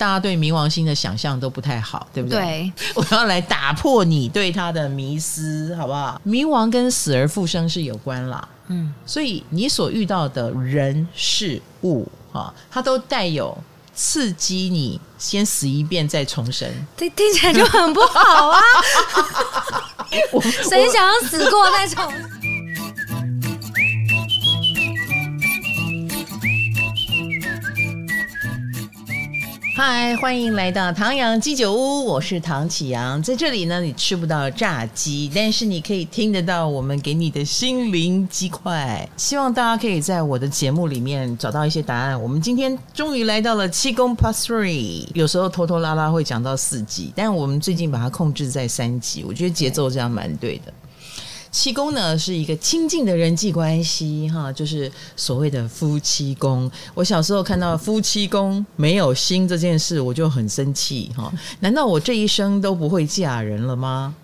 大家对冥王星的想象都不太好，对不对？对，我要来打破你对他的迷思，好不好？冥王跟死而复生是有关啦，嗯，所以你所遇到的人事物啊，它都带有刺激你先死一遍再重生，听听起来就很不好啊！谁想要死过再重生？嗨，欢迎来到唐阳鸡酒屋，我是唐启阳。在这里呢，你吃不到炸鸡，但是你可以听得到我们给你的心灵鸡块。希望大家可以在我的节目里面找到一些答案。我们今天终于来到了七宫 Plus Three，有时候拖拖拉拉会讲到四级，但我们最近把它控制在三级，我觉得节奏这样蛮对的。七宫呢是一个亲近的人际关系，哈，就是所谓的夫妻宫。我小时候看到夫妻宫没有心这件事，我就很生气，哈。难道我这一生都不会嫁人了吗？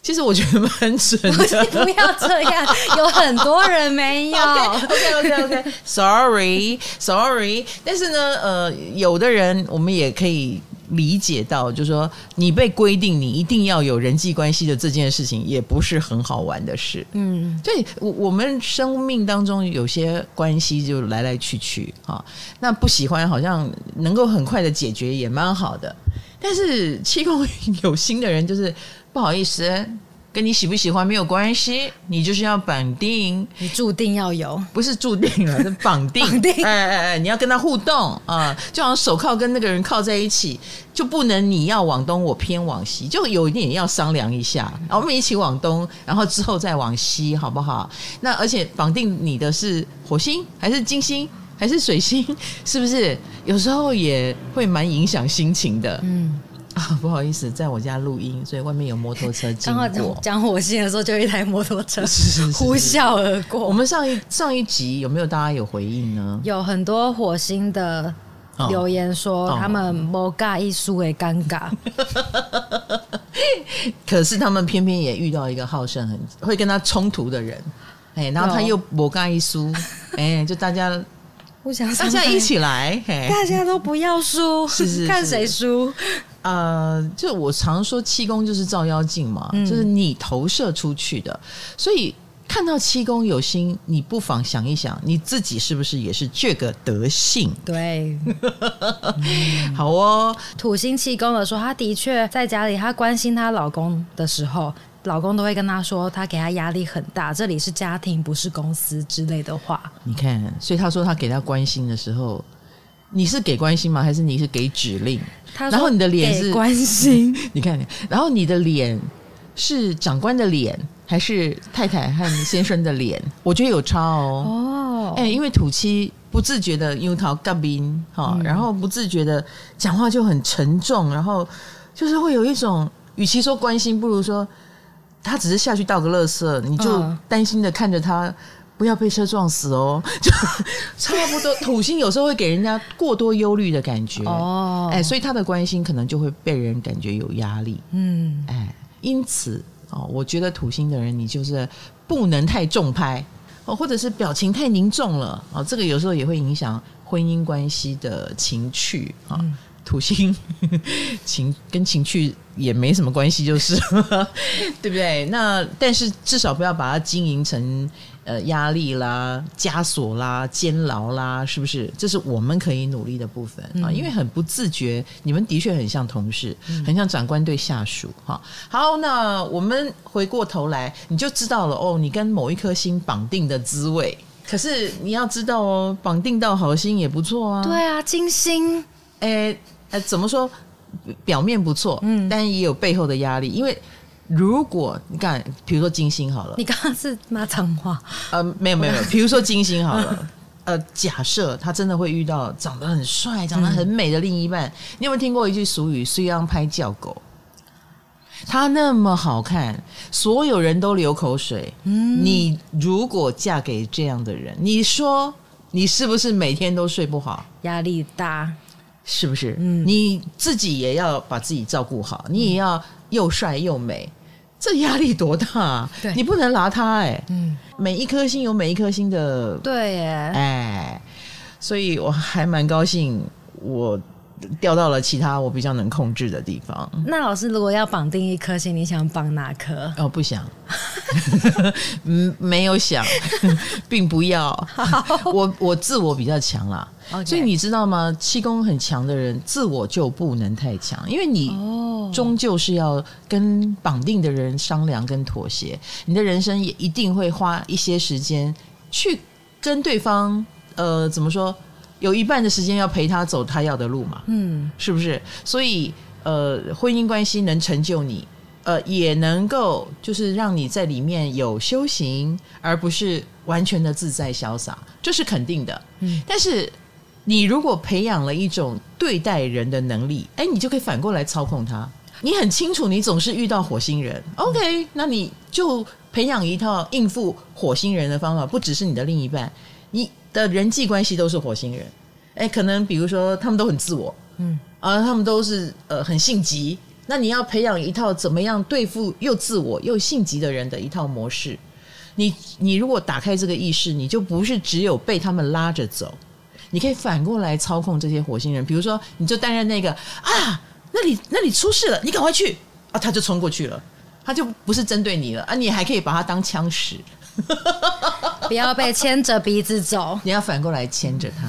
其实我觉得蛮准的。不要这样，有很多人没有。OK OK OK Sorry Sorry。但是呢，呃，有的人我们也可以。理解到，就是说，你被规定你一定要有人际关系的这件事情，也不是很好玩的事。嗯，对，我我们生命当中有些关系就来来去去啊，那不喜欢好像能够很快的解决也蛮好的，但是七公有心的人就是不好意思。跟你喜不喜欢没有关系，你就是要绑定，你注定要有，不是注定了，是 绑定。绑定，哎哎哎，你要跟他互动啊、呃，就好像手铐跟那个人靠在一起，就不能你要往东，我偏往西，就有一点要商量一下，我们一起往东，然后之后再往西，好不好？那而且绑定你的是火星还是金星还是水星，是不是？有时候也会蛮影响心情的，嗯。啊，不好意思，在我家录音，所以外面有摩托车经过。讲火星的时候，就一台摩托车 呼啸而过。我们上一上一集有没有大家有回应呢？有很多火星的留言说他们摩尬一输为尴尬，哦、可是他们偏偏也遇到一个好胜很会跟他冲突的人，哎，然后他又摩尬一输，哎，就大家互相大家一起来，大家都不要输，是是是。看谁输。呃，就我常说七宫就是照妖镜嘛，嗯，就是你投射出去的，所以看到七宫有心，你不妨想一想，你自己是不是也是这个德性？对，好哦。土星七宫的时候，她的确在家里，她关心她老公的时候，老公都会跟她说，她给她压力很大，这里是家庭，不是公司之类的话。你看，所以她说她给她关心的时候。你是给关心吗？还是你是给指令？然后你的脸是关心，你看，然后你的脸是长官的脸，还是太太和先生的脸？我觉得有差哦。哦，哎，因为土七不自觉的樱桃干冰哈，然后不自觉的讲话就很沉重，然后就是会有一种，与其说关心，不如说他只是下去倒个垃圾，你就担心的看着他。不要被车撞死哦，就差不多。土星有时候会给人家过多忧虑的感觉哦，哎，所以他的关心可能就会被人感觉有压力，嗯，哎，因此哦，我觉得土星的人你就是不能太重拍哦，或者是表情太凝重了哦，这个有时候也会影响婚姻关系的情趣啊。嗯土星 情跟情趣也没什么关系，就是 对不对？那但是至少不要把它经营成呃压力啦、枷锁啦、监牢啦，是不是？这是我们可以努力的部分啊，因为很不自觉，你们的确很像同事，很像长官对下属哈。好，那我们回过头来，你就知道了哦，你跟某一颗星绑定的滋味。可是你要知道哦，绑定到好星也不错啊。对啊，金星，诶。呃，怎么说？表面不错，嗯，但也有背后的压力。因为如果你看，比如说金星好了，你刚刚是骂脏话？呃，没有没有没有。比如说金星好了，呃，假设他真的会遇到长得很帅、长得很美的另一半，嗯、你有没有听过一句俗语“虽然拍叫狗”？他那么好看，所有人都流口水。嗯，你如果嫁给这样的人，你说你是不是每天都睡不好？压力大。是不是？嗯，你自己也要把自己照顾好，嗯、你也要又帅又美，这压力多大啊？对，你不能拿他哎。嗯，每一颗星有每一颗星的，对耶，哎，所以我还蛮高兴，我掉到了其他我比较能控制的地方。那老师，如果要绑定一颗星，你想绑哪颗？哦，不想，嗯，没有想，并不要。我我自我比较强啦.所以你知道吗？气功很强的人，自我就不能太强，因为你终究是要跟绑定的人商量跟妥协，你的人生也一定会花一些时间去跟对方，呃，怎么说？有一半的时间要陪他走他要的路嘛，嗯，是不是？所以，呃，婚姻关系能成就你，呃，也能够就是让你在里面有修行，而不是完全的自在潇洒，这是肯定的。嗯，但是你如果培养了一种对待人的能力，哎，你就可以反过来操控他。你很清楚，你总是遇到火星人，OK，那你就培养一套应付火星人的方法，不只是你的另一半，你。的人际关系都是火星人，哎，可能比如说他们都很自我，嗯，啊，他们都是呃很性急，那你要培养一套怎么样对付又自我又性急的人的一套模式。你你如果打开这个意识，你就不是只有被他们拉着走，你可以反过来操控这些火星人。比如说，你就担任那个啊，那里那里出事了，你赶快去。啊，他就冲过去了，他就不是针对你了。啊，你还可以把他当枪使。不要被牵着鼻子走，你要反过来牵着他。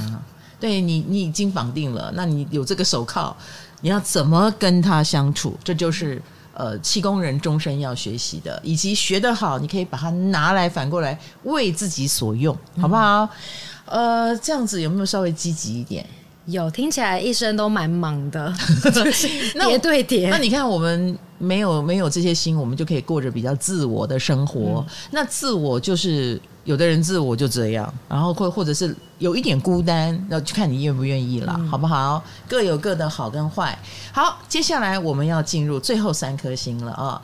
对你，你已经绑定了，那你有这个手铐，你要怎么跟他相处？这就是呃，气功人终身要学习的，以及学得好，你可以把它拿来反过来为自己所用，好不好？呃，这样子有没有稍微积极一点？有，听起来一生都蛮忙的，叠对叠。那你看我们。没有没有这些心，我们就可以过着比较自我的生活。嗯、那自我就是有的人自我就这样，然后或或者是有一点孤单，那就看你愿不愿意了，嗯、好不好？各有各的好跟坏。好，接下来我们要进入最后三颗星了啊。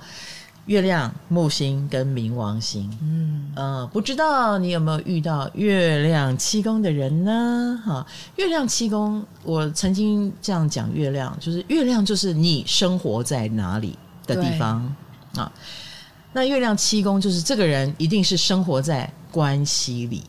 月亮、木星跟冥王星，嗯呃，不知道你有没有遇到月亮七宫的人呢？哈，月亮七宫，我曾经这样讲，月亮就是月亮，就是你生活在哪里的地方啊。那月亮七宫就是这个人一定是生活在关系里，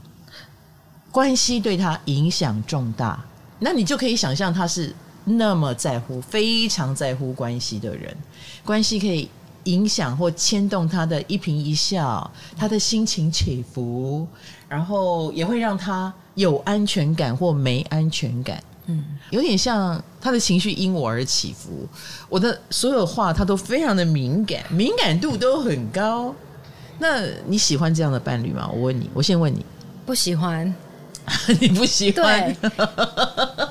关系对他影响重大，那你就可以想象他是那么在乎，非常在乎关系的人，关系可以。影响或牵动他的一颦一笑，他的心情起伏，然后也会让他有安全感或没安全感。嗯，有点像他的情绪因我而起伏。我的所有话他都非常的敏感，敏感度都很高。那你喜欢这样的伴侣吗？我问你，我先问你，不喜欢。你不喜欢？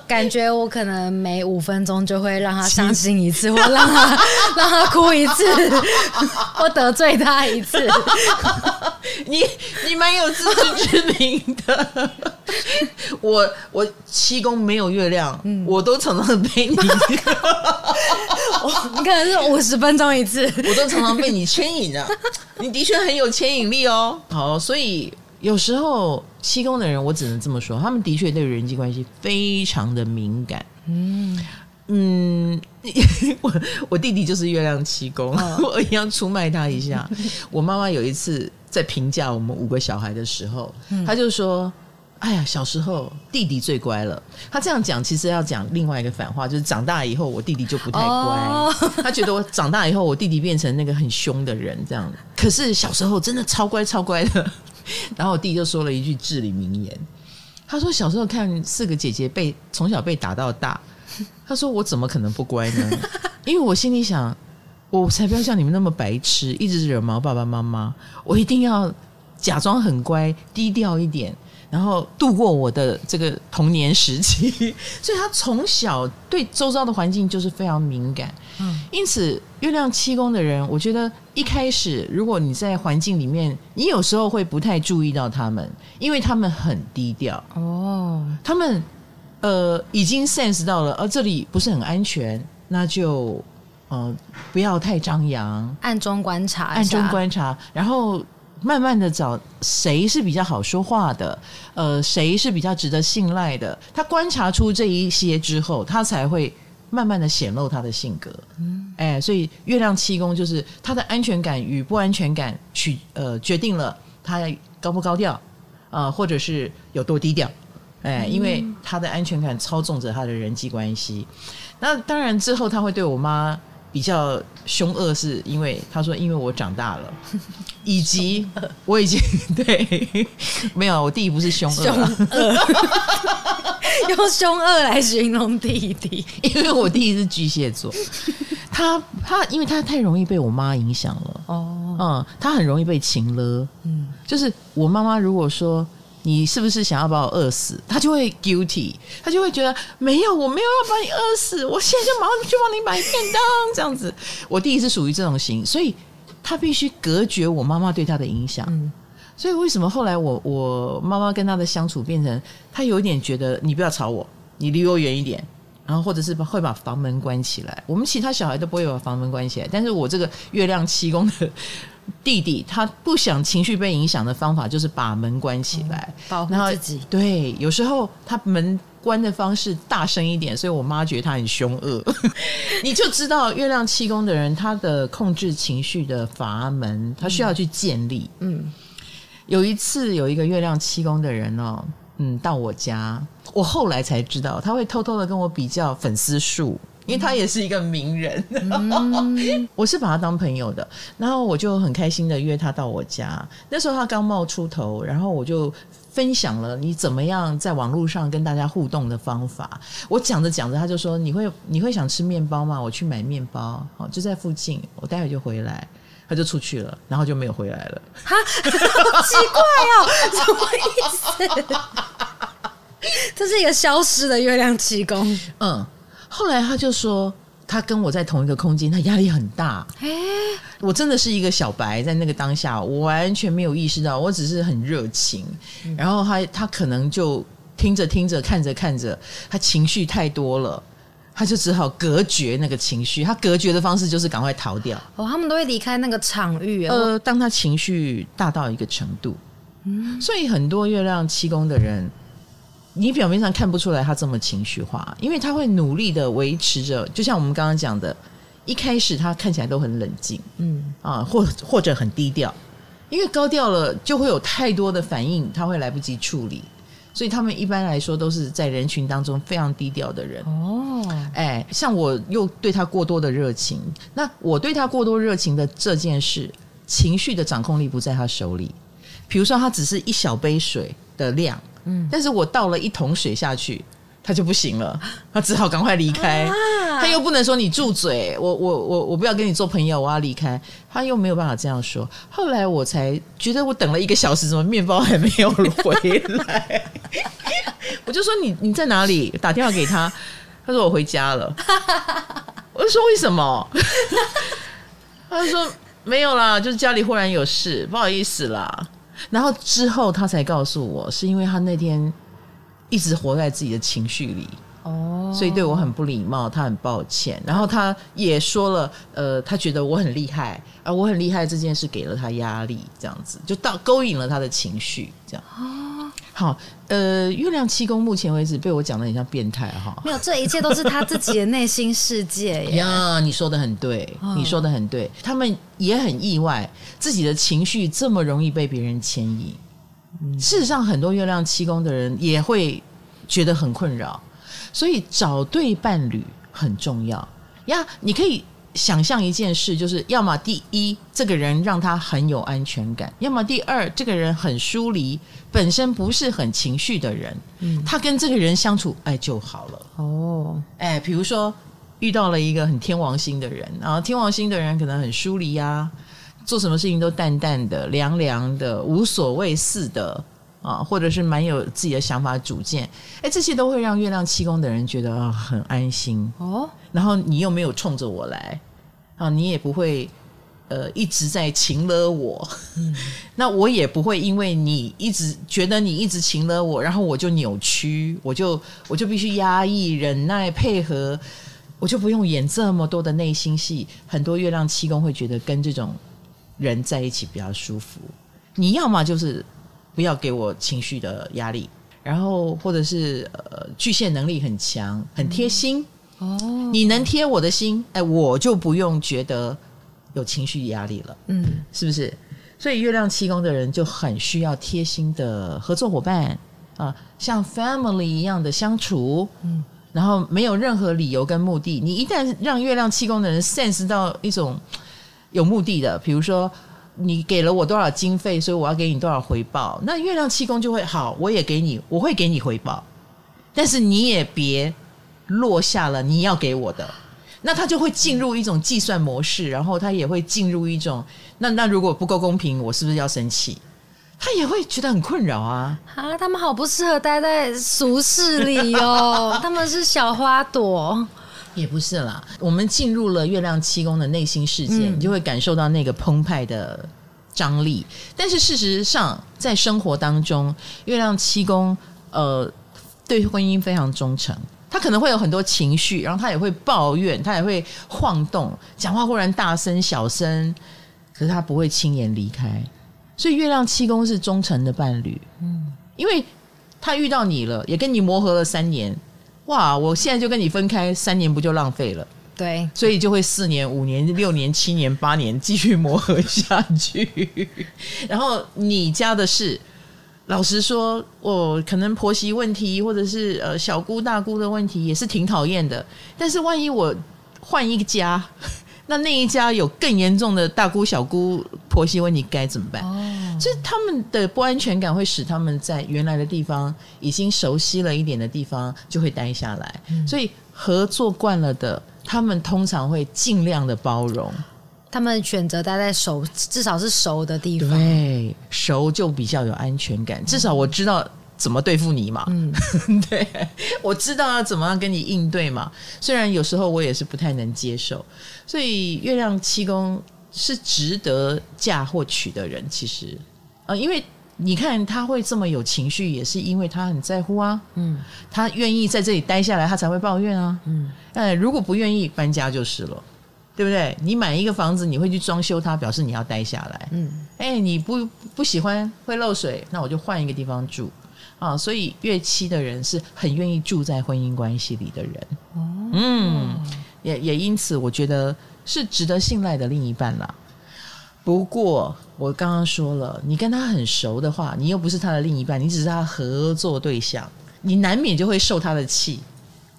感觉我可能每五分钟就会让他伤心一次，或让他 让他哭一次，或得罪他一次。你你蛮有自知之明的。我我七宫没有月亮，嗯、我都常常被你，我你可能是五十分钟一次，我都常常被你牵引啊。你的确很有牵引力哦。好，所以。有时候七宫的人，我只能这么说，他们的确对人际关系非常的敏感。嗯嗯，我 我弟弟就是月亮七宫，哦、我一定要出卖他一下。我妈妈有一次在评价我们五个小孩的时候，嗯、他就说：“哎呀，小时候弟弟最乖了。”他这样讲，其实要讲另外一个反话，就是长大以后我弟弟就不太乖。哦、他觉得我长大以后我弟弟变成那个很凶的人，这样。可是小时候真的超乖超乖的。然后我弟就说了一句至理名言，他说：“小时候看四个姐姐被从小被打到大，他说我怎么可能不乖呢？因为我心里想，我才不要像你们那么白痴，一直惹毛爸爸妈妈，我一定要假装很乖，低调一点。”然后度过我的这个童年时期，所以他从小对周遭的环境就是非常敏感。嗯，因此月亮七宫的人，我觉得一开始如果你在环境里面，你有时候会不太注意到他们，因为他们很低调。哦，他们呃已经 sense 到了，呃这里不是很安全，那就呃不要太张扬，暗中观察，暗中观察，然后。慢慢的找谁是比较好说话的，呃，谁是比较值得信赖的。他观察出这一些之后，他才会慢慢的显露他的性格。嗯，哎，所以月亮七宫就是他的安全感与不安全感取呃决定了他高不高调啊，呃，或者是有多低调。哎，因为他的安全感操纵着他的人际关系。那当然之后他会对我妈比较凶恶，是因为他说因为我长大了，以及我已经 对没有我弟弟不是凶恶，用凶恶来形容弟弟，因为我弟弟是巨蟹座，他他因为他太容易被我妈影响了。哦，嗯，他很容易被情勒，嗯，就是我妈妈如果说。你是不是想要把我饿死？他就会 guilty，他就会觉得没有，我没有要把你饿死，我现在就马上去帮你买便当这样子。我弟弟是属于这种型，所以他必须隔绝我妈妈对他的影响。嗯，所以为什么后来我我妈妈跟他的相处变成，他有一点觉得你不要吵我，你离我远一点，然后或者是会把房门关起来。我们其他小孩都不会把房门关起来，但是我这个月亮七宫的。弟弟他不想情绪被影响的方法就是把门关起来，嗯、保护自己。对，有时候他门关的方式大声一点，所以我妈觉得他很凶恶。你就知道月亮七宫的人，他的控制情绪的阀门，他需要去建立。嗯，有一次有一个月亮七宫的人哦，嗯，到我家，我后来才知道他会偷偷的跟我比较粉丝数。因为他也是一个名人，嗯、我是把他当朋友的，然后我就很开心的约他到我家。那时候他刚冒出头，然后我就分享了你怎么样在网络上跟大家互动的方法。我讲着讲着，他就说：“你会你会想吃面包吗？我去买面包，好，就在附近，我待会就回来。”他就出去了，然后就没有回来了。哈，好奇怪哦，什么意思？这是一个消失的月亮气功。嗯。后来他就说，他跟我在同一个空间，他压力很大。欸、我真的是一个小白，在那个当下，我完全没有意识到，我只是很热情。嗯、然后他他可能就听着听着，看着看着，他情绪太多了，他就只好隔绝那个情绪。他隔绝的方式就是赶快逃掉。哦，他们都会离开那个场域。呃，当他情绪大到一个程度，嗯，所以很多月亮七宫的人。你表面上看不出来他这么情绪化，因为他会努力的维持着，就像我们刚刚讲的，一开始他看起来都很冷静，嗯啊，或或者很低调，因为高调了就会有太多的反应，他会来不及处理，所以他们一般来说都是在人群当中非常低调的人。哦，哎，像我又对他过多的热情，那我对他过多热情的这件事，情绪的掌控力不在他手里，比如说他只是一小杯水的量。嗯，但是我倒了一桶水下去，他就不行了，他只好赶快离开。啊、他又不能说你住嘴，我我我我不要跟你做朋友，我要离开。他又没有办法这样说。后来我才觉得，我等了一个小时，怎么面包还没有回来？我就说你你在哪里？打电话给他，他说我回家了。我就说为什么？他就说没有啦，就是家里忽然有事，不好意思啦。然后之后他才告诉我，是因为他那天一直活在自己的情绪里，哦，所以对我很不礼貌，他很抱歉。然后他也说了，呃，他觉得我很厉害，而我很厉害这件事给了他压力，这样子就到勾引了他的情绪，这样。好，呃，月亮七宫目前为止被我讲的很像变态哈，没有，这一切都是他自己的内心世界 呀。你说的很对，你说的很对，他们也很意外，自己的情绪这么容易被别人牵引。事实上，很多月亮七宫的人也会觉得很困扰，所以找对伴侣很重要呀。你可以。想象一件事，就是要么第一，这个人让他很有安全感；要么第二，这个人很疏离，本身不是很情绪的人，嗯，他跟这个人相处，哎，就好了。哦，哎，比如说遇到了一个很天王星的人，然后天王星的人可能很疏离呀，做什么事情都淡淡的、凉凉的、无所谓似的。啊，或者是蛮有自己的想法、主见，哎，这些都会让月亮七宫的人觉得啊很安心哦。然后你又没有冲着我来啊，你也不会呃一直在情勒我，嗯、那我也不会因为你一直觉得你一直情勒我，然后我就扭曲，我就我就必须压抑、忍耐、配合，我就不用演这么多的内心戏。很多月亮七宫会觉得跟这种人在一起比较舒服。你要么就是。不要给我情绪的压力，然后或者是呃巨蟹能力很强，很贴心。哦，你能贴我的心，哎，我就不用觉得有情绪压力了，嗯，是不是？所以月亮七宫的人就很需要贴心的合作伙伴啊、啊，像 family 一样的相处，嗯，然后没有任何理由跟目的。你一旦让月亮气功的人 sense 到一种有目的的，比如说你给了我多少经费，所以我要给你多少回报，那月亮七宫就会好，我也给你，我会给你回报，但是你也别落下了你要给我的。那他就会进入一种计算模式，然后他也会进入一种，那那如果不够公平，我是不是要生气？他也会觉得很困扰啊！啊，他们好不适合待在俗世里哦，他们是小花朵，也不是啦。我们进入了月亮七宫的内心世界，嗯、你就会感受到那个澎湃的张力。但是事实上，在生活当中，月亮七宫呃，对婚姻非常忠诚。他可能会有很多情绪，然后他也会抱怨，他也会晃动，讲话忽然大声小声，可是他不会轻言离开。所以月亮七宫是忠诚的伴侣，嗯，因为他遇到你了，也跟你磨合了三年，哇，我现在就跟你分开，三年不就浪费了？对，所以就会四年、五年、六年、七年、八年继续磨合下去。然后你家的事。老实说，我可能婆媳问题，或者是呃小姑大姑的问题，也是挺讨厌的。但是万一我换一个家，那那一家有更严重的大姑小姑婆媳问题该怎么办？哦，就是他们的不安全感会使他们在原来的地方已经熟悉了一点的地方就会待下来。嗯，所以合作惯了的，他们通常会尽量的包容。他们选择待在熟，至少是熟的地方。对，熟就比较有安全感。至少我知道怎么对付你嘛。嗯，对，我知道要怎么样跟你应对嘛。虽然有时候我也是不太能接受，所以月亮七宫是值得嫁或娶的人。其实，呃，因为你看他会这么有情绪，也是因为他很在乎啊。嗯，他愿意在这里待下来，他才会抱怨啊。嗯，呃，如果不愿意搬家就是了。对不对？你买一个房子，你会去装修它，表示你要待下来。嗯，哎，你不不喜欢会漏水，那我就换一个地方住啊。所以月七的人是很愿意住在婚姻关系里的人。哦，嗯，也也因此，我觉得是值得信赖的另一半啦。不过我刚刚说了，你跟他很熟的话，你又不是他的另一半，你只是他合作对象，你难免就会受他的气，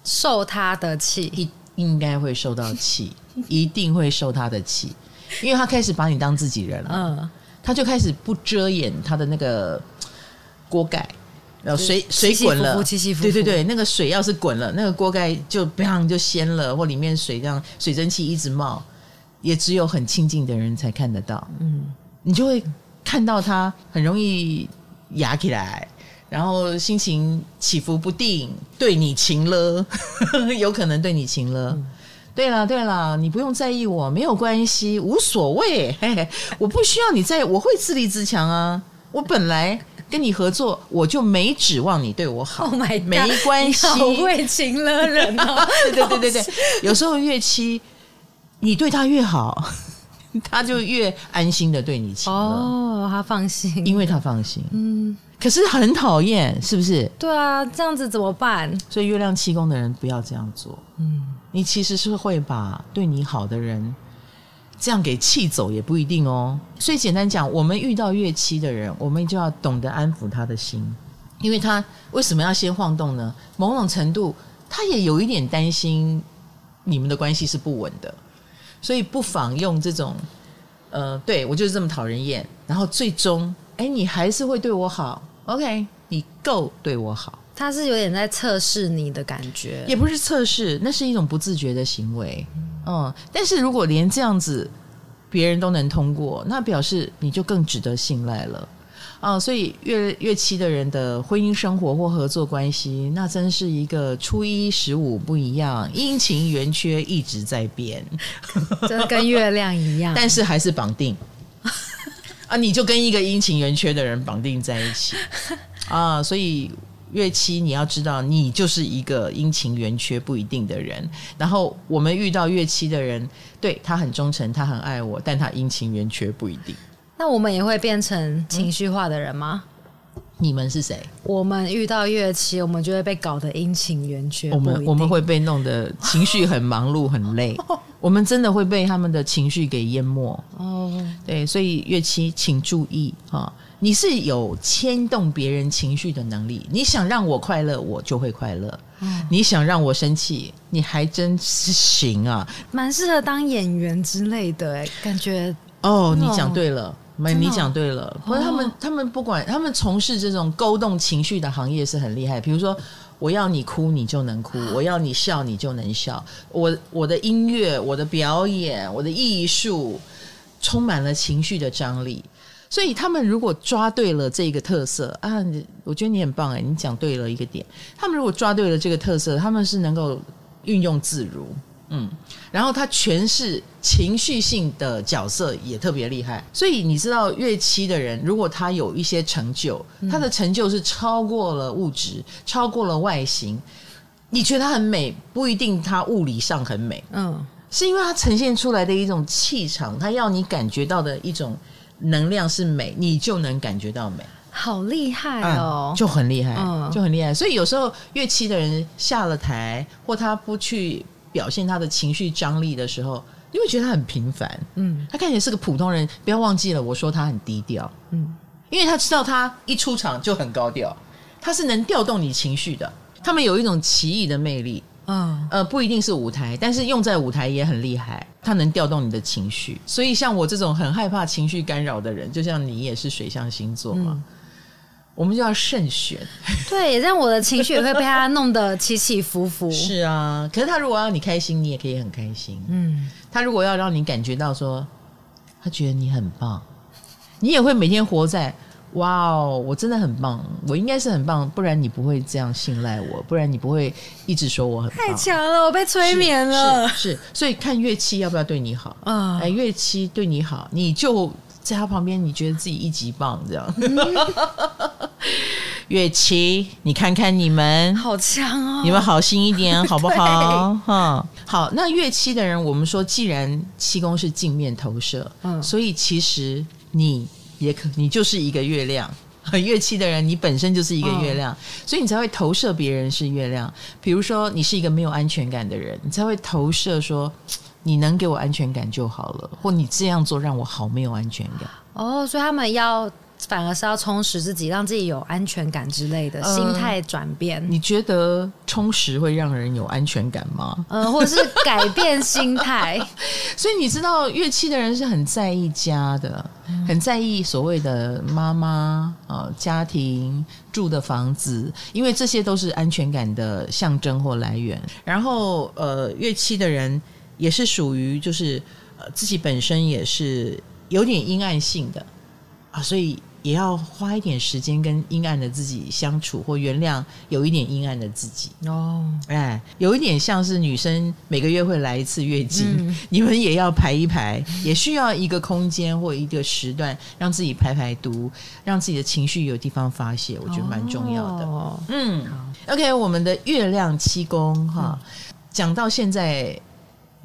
受他的气，应应该会受到气。一定会受他的气，因为他开始把你当自己人了。嗯，他就开始不遮掩他的那个锅盖，然后水水滚了，对对对，那个水要是滚了，那个锅盖就砰就掀了，或里面水这样水蒸气一直冒，也只有很亲近的人才看得到。嗯，你就会看到他很容易压起来，然后心情起伏不定，对你情了，有可能对你情了。嗯对了对了，你不用在意我，没有关系，无所谓。嘿嘿，我不需要你在，我会自立自强啊。我本来跟你合作，我就没指望你对我好。Oh my God，没关系，好会情勒人哦。对对对对对，有时候越七，你对他越好，他就越安心的对你。哦，oh, 他放心，因为他放心。嗯，可是很讨厌，是不是？对啊，这样子怎么办？所以月亮七宫的人不要这样做。嗯。你其实是会把对你好的人这样给气走，也不一定哦。所以简单讲，我们遇到月期的人，我们就要懂得安抚他的心，因为他为什么要先晃动呢？某种程度，他也有一点担心你们的关系是不稳的，所以不妨用这种，呃，对，我就是这么讨人厌，然后最终，哎，你还是会对我好，OK，你够对我好。他是有点在测试你的感觉，也不是测试，那是一种不自觉的行为。嗯，但是如果连这样子别人都能通过，那表示你就更值得信赖了。啊，所以月月七的人的婚姻生活或合作关系，那真是一个初一十五不一样，阴晴圆缺一直在变，真跟月亮一样，但是还是绑定。啊，你就跟一个阴晴圆缺的人绑定在一起啊，所以。月七，你要知道，你就是一个阴晴圆缺不一定的人。然后我们遇到月七的人，对，他很忠诚，他很爱我，但他阴晴圆缺不一定。那我们也会变成情绪化的人吗？嗯、你们是谁？我们遇到月七，我们就会被搞得阴晴圆缺。我们我们会被弄得情绪很忙碌、很累。我们真的会被他们的情绪给淹没。哦，对，所以月七，请注意哈。你是有牵动别人情绪的能力。你想让我快乐，我就会快乐；嗯、你想让我生气，你还真是行啊！蛮适合当演员之类的，哎，感觉哦，你讲对了，没，你讲对了。不是他们，他们不管他们从事这种勾动情绪的行业是很厉害。比如说，我要你哭，你就能哭；我要你笑，你就能笑。我我的音乐，我的表演，我的艺术。充满了情绪的张力，所以他们如果抓对了这个特色啊，我觉得你很棒哎，你讲对了一个点。他们如果抓对了这个特色，他们是能够运用自如，嗯，然后他诠释情绪性的角色也特别厉害。所以你知道，乐器的人如果他有一些成就，他的成就是超过了物质，超过了外形。你觉得他很美，不一定他物理上很美，嗯。是因为他呈现出来的一种气场，他要你感觉到的一种能量是美，你就能感觉到美。好厉害哦，嗯、就很厉害，嗯、就很厉害。所以有时候乐器的人下了台，或他不去表现他的情绪张力的时候，你会觉得他很平凡。嗯，他看起来是个普通人。不要忘记了，我说他很低调。嗯，因为他知道他一出场就很高调，他是能调动你情绪的。他们有一种奇异的魅力。嗯，呃，不一定是舞台，但是用在舞台也很厉害，它能调动你的情绪。所以像我这种很害怕情绪干扰的人，就像你也是水象星座嘛，嗯、我们就要慎选。对，让我的情绪也会被他弄得起起伏伏。是啊，可是他如果要你开心，你也可以很开心。嗯，他如果要让你感觉到说，他觉得你很棒，你也会每天活在。哇哦，我真的很棒，我应该是很棒，不然你不会这样信赖我，不然你不会一直说我很棒。太强了，我被催眠了。是，是，是，所以看乐器要不要对你好啊？哎，乐器对你好，你就在他旁边，你觉得自己一级棒，这样。嗯、乐器，你看看你们，好强哦！你们好心一点好不好？哈，好。那乐器的人，我们说，既然七宫是镜面投射，嗯，所以其实你。也可，你就是一个月亮，乐器的人，你本身就是一个月亮，哦、所以你才会投射别人是月亮。比如说，你是一个没有安全感的人，你才会投射说，你能给我安全感就好了，或你这样做让我好没有安全感。哦，所以他们要。反而是要充实自己，让自己有安全感之类的心态转变。呃，你觉得充实会让人有安全感吗？呃，或者是改变心态。所以你知道，乐器的人是很在意家的，嗯、很在意所谓的妈妈啊、呃，家庭住的房子，因为这些都是安全感的象征或来源。然后，呃，乐器的人也是属于就是呃自己本身也是有点阴暗性的啊，所以。也要花一点时间跟阴暗的自己相处，或原谅有一点阴暗的自己哦。哎，有一点像是女生每个月会来一次月经，嗯、你们也要排一排，也需要一个空间或一个时段，让自己排排毒，让自己的情绪有地方发泄，我觉得蛮重要的。哦、嗯，OK，我们的月亮七宫哈，讲、嗯、到现在，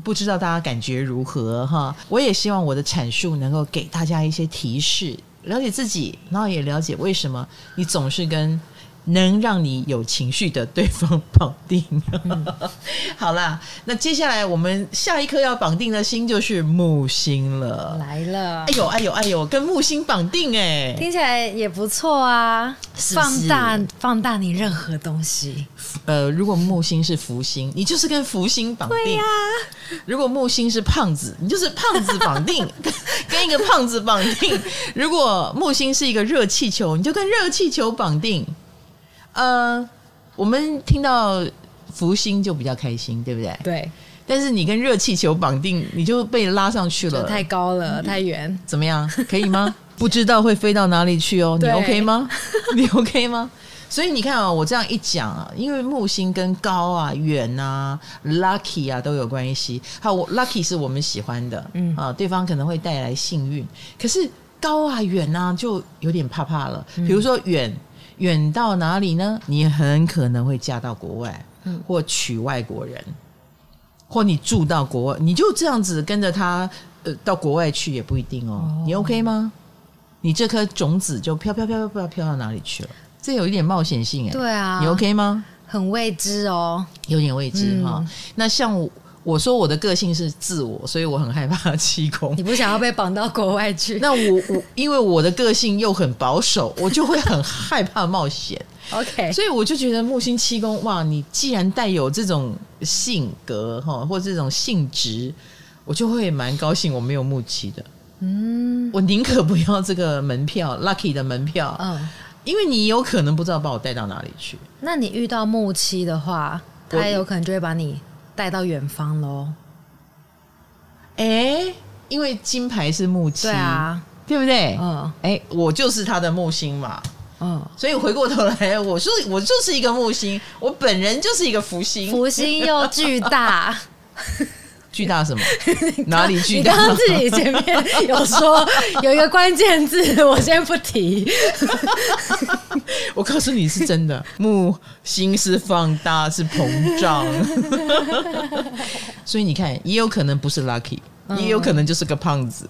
不知道大家感觉如何哈？我也希望我的阐述能够给大家一些提示。了解自己，然后也了解为什么你总是跟能让你有情绪的对方绑定。嗯、好啦，那接下来我们下一颗要绑定的星就是木星了。来了，哎呦哎呦哎呦，跟木星绑定哎，听起来也不错啊。是是放大放大你任何东西。呃，如果木星是福星，你就是跟福星绑定。对呀、啊。如果木星是胖子，你就是胖子绑定，跟一个胖子绑定。如果木星是一个热气球，你就跟热气球绑定。呃，我们听到福星就比较开心，对不对？对。但是你跟热气球绑定，你就被拉上去了，太高了，太远，怎么样？可以吗？不知道会飞到哪里去哦。你 OK 吗？你 OK 吗？所以你看啊、哦，我这样一讲啊，因为木星跟高啊、远啊、lucky 啊都有关系。好，我 lucky 是我们喜欢的，嗯啊，对方可能会带来幸运。可是高啊、远啊就有点怕怕了。比如说远。远到哪里呢？你很可能会嫁到国外，嗯或娶外国人，或你住到国外，你就这样子跟着他，呃，到国外去也不一定哦。你 OK 吗？你这颗种子就飘飘飘飘，飘飘到哪里去了，这有一点冒险性哎。对啊，你 OK 吗？很未知哦，有点未知哈。那像我说我的个性是自我，所以我很害怕七宫。你不想要被绑到国外去？那我我因为我的个性又很保守，我就会很害怕冒险。OK，所以我就觉得木星七宫，哇，你既然带有这种性格哈，或这种性质，我就会蛮高兴。我没有木七的，嗯，我宁可不要这个门票，lucky 的门票，嗯，因为你有可能不知道把我带到哪里去。那你遇到木七的话，他也有可能就会把你带到远方喽。哎，因为金牌是木星，对啊，对不对？嗯，哎，我就是他的木星嘛。嗯，所以回过头来，我说我就是一个木星，我本人就是一个福星，福星又巨大，巨大什么？哪里巨大？你刚刚自己前面有说有一个关键字，我先不提。我告诉你是真的，木星是放大，是膨胀，所以你看，也有可能不是 lucky。也有可能就是个胖子，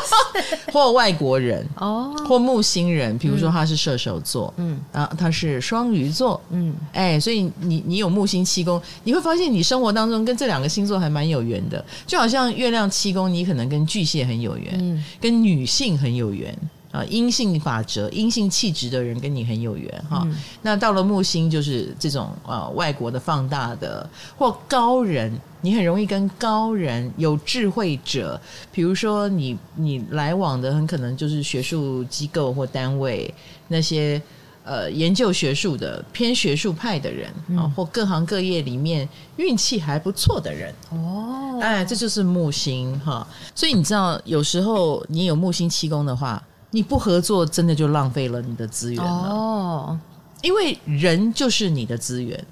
或外国人哦，或木星人，比如说他是射手座，嗯啊，他是双鱼座，嗯，哎，所以你你有木星七宫，你会发现你生活当中跟这两个星座还蛮有缘的，就好像月亮七宫，你可能跟巨蟹很有缘，嗯，跟女性很有缘。啊，阴性法则、阴性气质的人跟你很有缘哈。嗯、那到了木星，就是这种呃，外国的放大的或高人，你很容易跟高人、有智慧者，比如说你你来往的很可能就是学术机构或单位那些呃研究学术的偏学术派的人啊，嗯、或各行各业里面运气还不错的人哦。哎，这就是木星哈。所以你知道，有时候你有木星七宫的话。你不合作，真的就浪费了你的资源了。哦，因为人就是你的资源，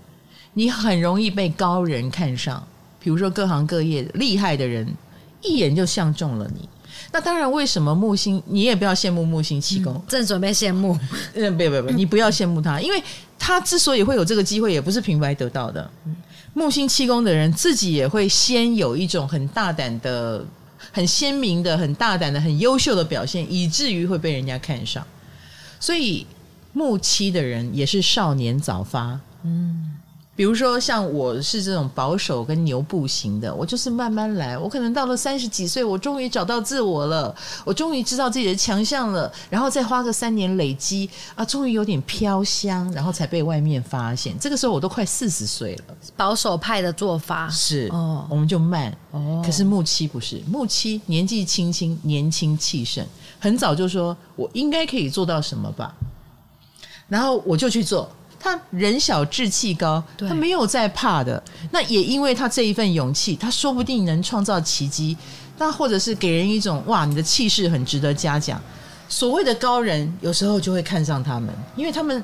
你很容易被高人看上。比如说各行各业厉害的人，一眼就相中了你。那当然，为什么木星？你也不要羡慕木星七宫，嗯，正准备羡慕。嗯，不不不，你不要羡慕他，因为他之所以会有这个机会，也不是平白得到的。木星七宫的人自己也会先有一种很大胆的。很鲜明的、很大胆的、很优秀的表现，以至于会被人家看上。所以木七的人也是少年早发，嗯。比如说，像我是这种保守跟牛步型的，我就是慢慢来。我可能到了三十几岁，我终于找到自我了，我终于知道自己的强项了，然后再花个三年累积啊，终于有点飘香，然后才被外面发现。这个时候我都快四十岁了。保守派的做法是，哦，我们就慢。哦，可是木七不是，木七年纪轻轻，年轻气盛，很早就说我应该可以做到什么吧，然后我就去做。他人小志气高，他没有在怕的。那也因为他这一份勇气，他说不定能创造奇迹。那或者是给人一种哇，你的气势很值得嘉奖。所谓的高人，有时候就会看上他们，因为他们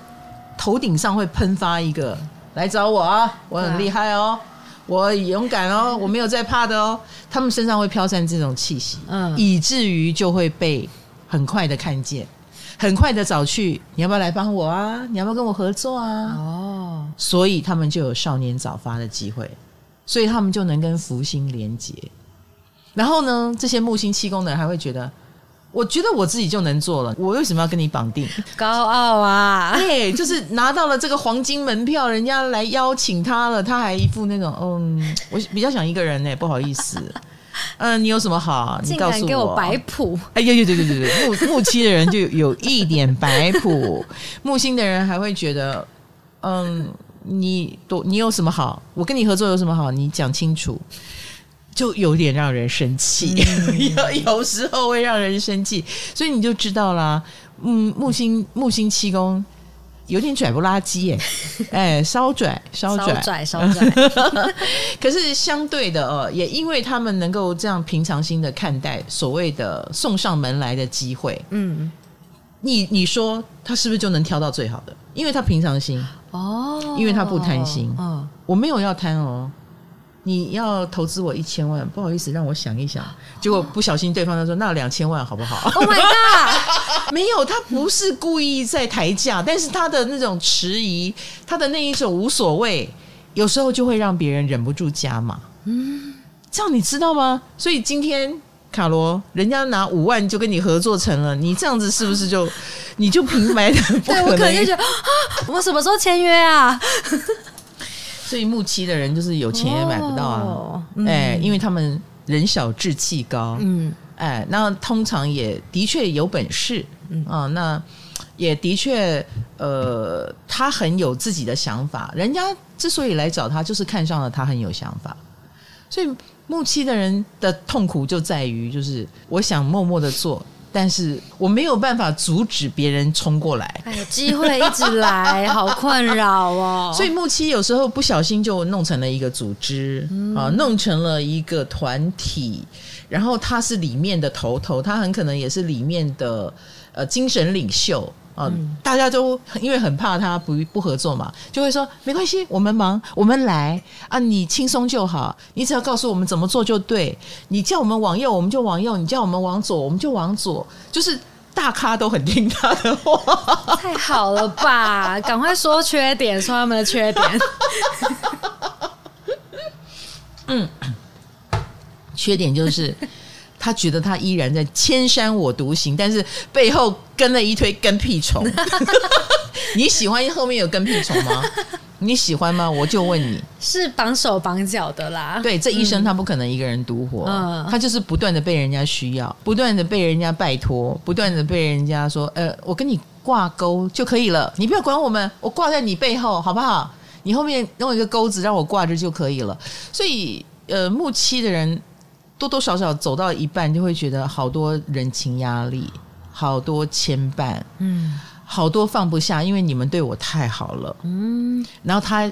头顶上会喷发一个来找我啊，我很厉害哦，我勇敢哦，我没有在怕的哦。他们身上会飘散这种气息，嗯，以至于就会被很快的看见。很快的找去，你要不要来帮我啊？你要不要跟我合作啊？哦，所以他们就有少年早发的机会，所以他们就能跟福星连结。然后呢，这些木星气功的人还会觉得，我觉得我自己就能做了，我为什么要跟你绑定？高傲啊！对，就是拿到了这个黄金门票，人家来邀请他了，他还一副那种，嗯，我比较想一个人呢，不好意思。嗯，你有什么好？你告诉我。给我摆谱。哎呀呀，对对对对，木 木七的人就有一点摆谱，木星的人还会觉得，嗯，你多你有什么好？我跟你合作有什么好？你讲清楚，就有点让人生气，有、嗯、有时候会让人生气，所以你就知道啦。嗯，木星木星七宫。有点拽不拉几耶，哎，稍拽，稍拽，稍拽，稍拽。可是相对的哦，也因为他们能够这样平常心的看待所谓的送上门来的机会，嗯，你你说他是不是就能挑到最好的？因为他平常心。哦，因为他不贪心，嗯，我没有要贪哦。你要投资我一千万，不好意思，让我想一想。结果不小心，对方就说：“那两千万好不好？”Oh my god！没有，他不是故意在抬价，但是他的那种迟疑，他的那一种无所谓，有时候就会让别人忍不住加码。嗯，这样你知道吗？所以今天卡罗，人家拿五万就跟你合作成了，你这样子是不是就你就平白的？对，我可能就觉得啊，我们什么时候签约啊？所以木七的人就是有钱也买不到啊，哎、哦嗯，因为他们人小志气高，嗯，哎，那通常也的确有本事，嗯。啊，那也的确，呃，他很有自己的想法，人家之所以来找他，就是看上了他很有想法，所以木七的人的痛苦就在于，就是我想默默的做。但是我没有办法阻止别人冲过来。哎，机会一直来，好困扰哦。所以木七有时候不小心就弄成了一个组织、嗯、啊，弄成了一个团体，然后他是里面的头头，他很可能也是里面的呃精神领袖。啊、嗯，大家都因为很怕他不不合作嘛，就会说没关系，我们忙，我们来啊，你轻松就好，你只要告诉我们怎么做就对。你叫我们往右，我们就往右；你叫我们往左，我们就往左。就是大咖都很听他的话，太好了吧？赶快说缺点，说他们的缺点。嗯，缺点就是。他觉得他依然在千山我独行，但是背后跟了一堆跟屁虫。你喜欢后面有跟屁虫吗？你喜欢吗？我就问你，是绑手绑脚的啦。对，这一生他不可能一个人独活，嗯，他就是不断的被人家需要，不断的被人家拜托，不断的被人家说，呃，我跟你挂钩就可以了，你不要管我们，我挂在你背后好不好？你后面弄一个钩子让我挂着就可以了。所以，呃，木七的人。多多少少走到一半，就会觉得好多人情压力，好多牵绊，嗯，好多放不下，因为你们对我太好了，嗯。然后他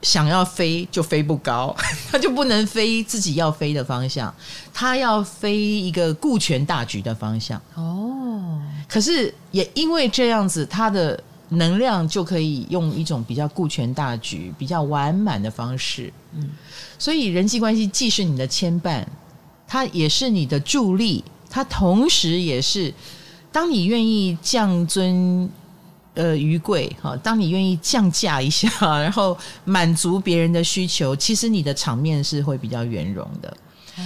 想要飞就飞不高，他就不能飞自己要飞的方向，他要飞一个顾全大局的方向。哦，可是也因为这样子，他的能量就可以用一种比较顾全大局、比较完满的方式，嗯。所以人际关系既是你的牵绊。它也是你的助力，它同时也是，当你愿意降尊呃于贵哈，当你愿意降价一下，然后满足别人的需求，其实你的场面是会比较圆融的。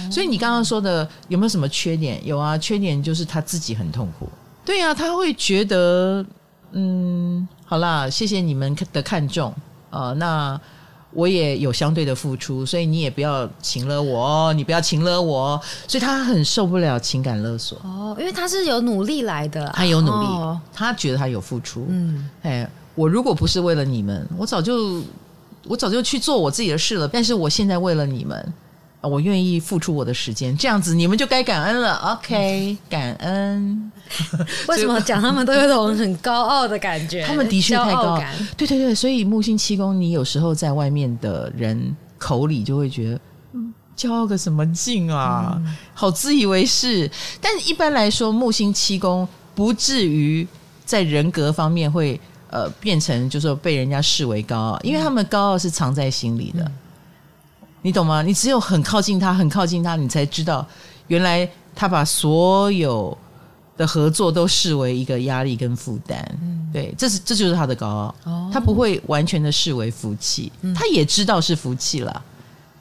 所以你刚刚说的有没有什么缺点？有啊，缺点就是他自己很痛苦。对啊，他会觉得嗯，好啦，谢谢你们的看重，呃，那。我也有相对的付出，所以你也不要情了我，你不要情了我，所以他很受不了情感勒索。哦，因为他是有努力来的，他有努力，哦，他觉得他有付出。嗯，哎，我如果不是为了你们，我早就我早就去做我自己的事了。但是我现在为了你们。我愿意付出我的时间，这样子你们就该感恩了。OK，感恩。为什么讲他们都有种很高傲的感觉？他们的确太高。对对对，所以木星七宫，你有时候在外面的人口里就会觉得，嗯，骄傲个什么劲啊？嗯、好自以为是。但一般来说，木星七宫不至于在人格方面会呃变成就是说被人家视为高傲，因为他们高傲是藏在心里的。嗯你懂吗？你只有很靠近他，很靠近他，你才知道原来他把所有的合作都视为一个压力跟负担。嗯，对，这是这就是他的高傲。哦，他不会完全的视为福气，嗯，他也知道是福气了，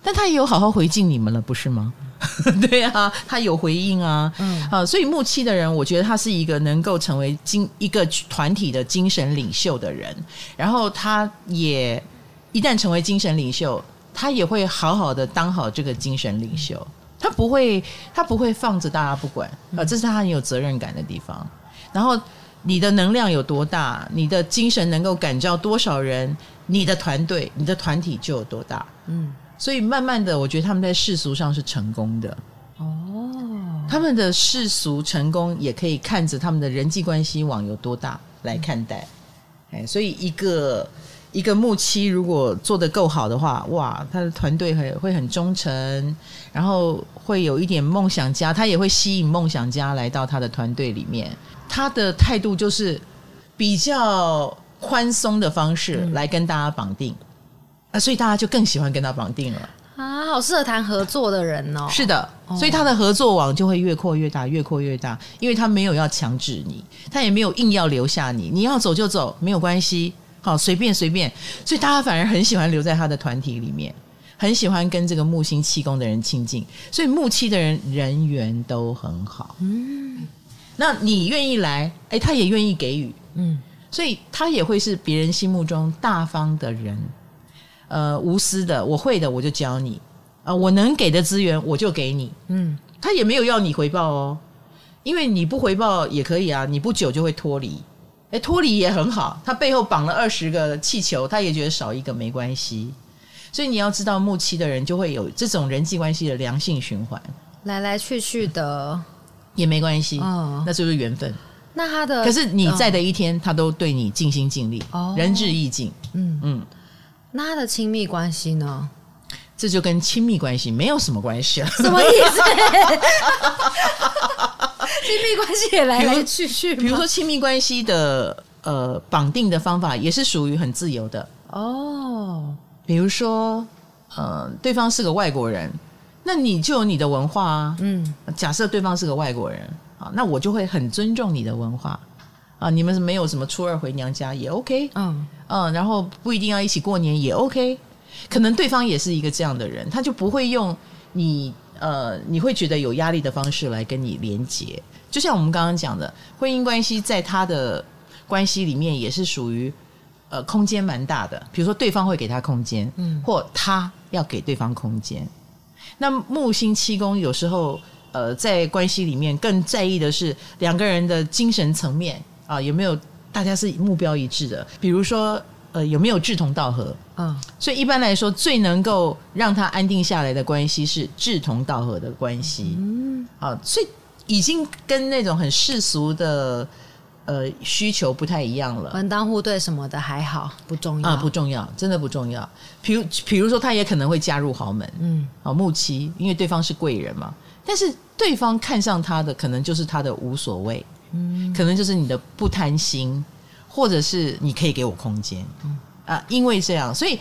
但他也有好好回敬你们了，不是吗？对啊，他有回应啊。嗯，啊，所以木七的人，我觉得他是一个能够成为精一个团体的精神领袖的人，然后他也一旦成为精神领袖。他也会好好的当好这个精神领袖，他不会，他不会放着大家不管啊，这是他很有责任感的地方。然后你的能量有多大，你的精神能够感召多少人，你的团队、你的团体就有多大。嗯，所以慢慢的，我觉得他们在世俗上是成功的。哦，他们的世俗成功也可以看着他们的人际关系网有多大来看待。哎，所以一个。一个木七如果做得够好的话，哇，他的团队很会很忠诚，然后会有一点梦想家，他也会吸引梦想家来到他的团队里面。他的态度就是比较宽松的方式来跟大家绑定，嗯、啊，所以大家就更喜欢跟他绑定了啊，好适合谈合作的人哦。是的，所以他的合作网就会越扩越大，越扩越大，因为他没有要强制你，他也没有硬要留下你，你要走就走，没有关系。好，随便随便，所以大家反而很喜欢留在他的团体里面，很喜欢跟这个木星气功的人亲近，所以木七的人人缘都很好。嗯，那你愿意来，哎，他也愿意给予，嗯，所以他也会是别人心目中大方的人。呃无私的，我会的我就教你。啊、呃，我能给的资源我就给你，嗯，他也没有要你回报哦，因为你不回报也可以啊，你不久就会脱离，诶，脱离也很好，他背后绑了二十个气球，他也觉得少一个没关系，所以你要知道木七的人就会有这种人际关系的良性循环，来来去去的也没关系，哦，那就是缘分。那他的可是你在的一天，他都对你尽心尽力，哦，仁至义尽。嗯嗯，那他的亲密关系呢？这就跟亲密关系没有什么关系了。什么意思？亲密关系也来来去去。比如说亲密关系的呃绑定的方法，也是属于很自由的哦。比如说呃，对方是个外国人，那你就有你的文化啊。嗯，假设对方是个外国人。啊，那我就会很尊重你的文化啊！你们是没有什么初二回娘家也 OK，嗯嗯，然后不一定要一起过年也 OK，可能对方也是一个这样的人，他就不会用你呃你会觉得有压力的方式来跟你连接。就像我们刚刚讲的，婚姻关系在他的关系里面也是属于呃空间蛮大的，比如说对方会给他空间，嗯，或他要给对方空间。那木星七宫有时候。呃，在关系里面更在意的是两个人的精神层面啊，有没有大家是目标一致的？比如说，呃，有没有志同道合？嗯，所以一般来说，最能够让他安定下来的关系是志同道合的关系。嗯，啊，所以已经跟那种很世俗的呃需求不太一样了。门当户对什么的还好，不重要啊，不重要，真的不重要。比如，比如说，他也可能会加入豪门。嗯，好，木七，因为对方是贵人嘛。但是对方看上他的，可能就是他的无所谓，嗯，可能就是你的不贪心，或者是你可以给我空间，嗯。啊，因为这样，所以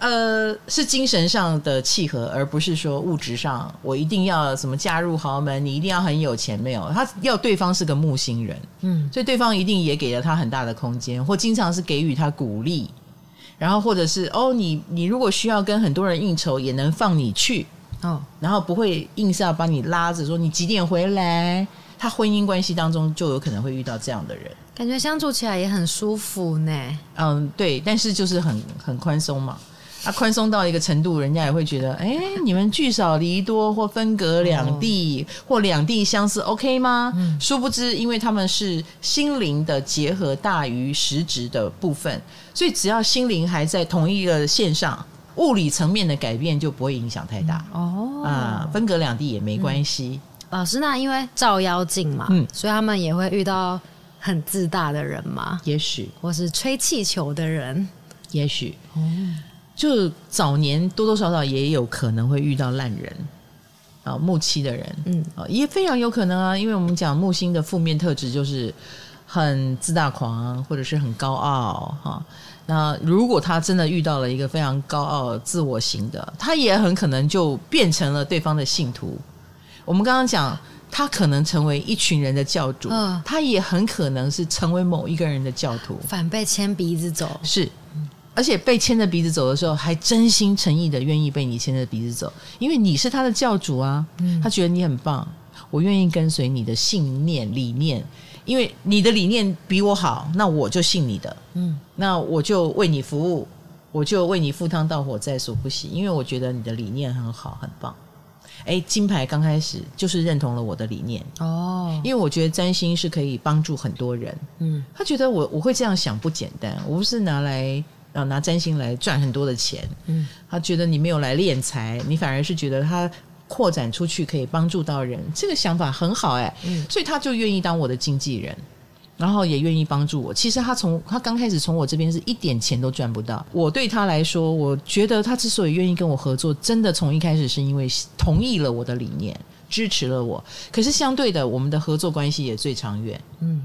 呃，是精神上的契合，而不是说物质上，我一定要什么嫁入豪门，你一定要很有钱，没有，他要对方是个木星人，嗯，所以对方一定也给了他很大的空间，或经常是给予他鼓励，然后或者是哦，你你如果需要跟很多人应酬，也能放你去。哦，然后不会硬是要把你拉着说你几点回来？他婚姻关系当中就有可能会遇到这样的人，感觉相处起来也很舒服呢。嗯，对，但是就是很很宽松嘛。啊，宽松到一个程度，人家也会觉得，哎，你们聚少离多，或分隔两地，哦、或两地相似，OK 吗？嗯，殊不知，因为他们是心灵的结合大于实质的部分，所以只要心灵还在同一个线上。物理层面的改变就不会影响太大、嗯、哦啊，分隔两地也没关系。嗯、老师，那因为照妖镜嘛，嗯，所以他们也会遇到很自大的人吗，也许。或是吹气球的人，也许。哦，就早年多多少少也有可能会遇到烂人啊，木七的人，嗯。啊，也非常有可能啊，因为我们讲木星的负面特质就是很自大狂，或者是很高傲哈。啊那如果他真的遇到了一个非常高傲、自我型的，他也很可能就变成了对方的信徒。我们刚刚讲，他可能成为一群人的教主，嗯，他也很可能是成为某一个人的教徒，反被牵鼻子走。是，而且被牵着鼻子走的时候，还真心诚意的愿意被你牵着鼻子走，因为你是他的教主啊，他觉得你很棒，我愿意跟随你的信念理念。因为你的理念比我好，那我就信你的，嗯，那我就为你服务，我就为你赴汤蹈火在所不惜。因为我觉得你的理念很好，很棒。哎，金牌刚开始就是认同了我的理念。哦，因为我觉得占星是可以帮助很多人，嗯，他觉得我我会这样想不简单，我不是拿来呃拿占星来赚很多的钱，嗯，他觉得你没有来敛财，你反而是觉得他。扩展出去可以帮助到人，这个想法很好哎，嗯，所以他就愿意当我的经纪人，然后也愿意帮助我。其实他从他刚开始从我这边是一点钱都赚不到。我对他来说，我觉得他之所以愿意跟我合作，真的从一开始是因为同意了我的理念，支持了我。可是相对的，我们的合作关系也最长远，嗯，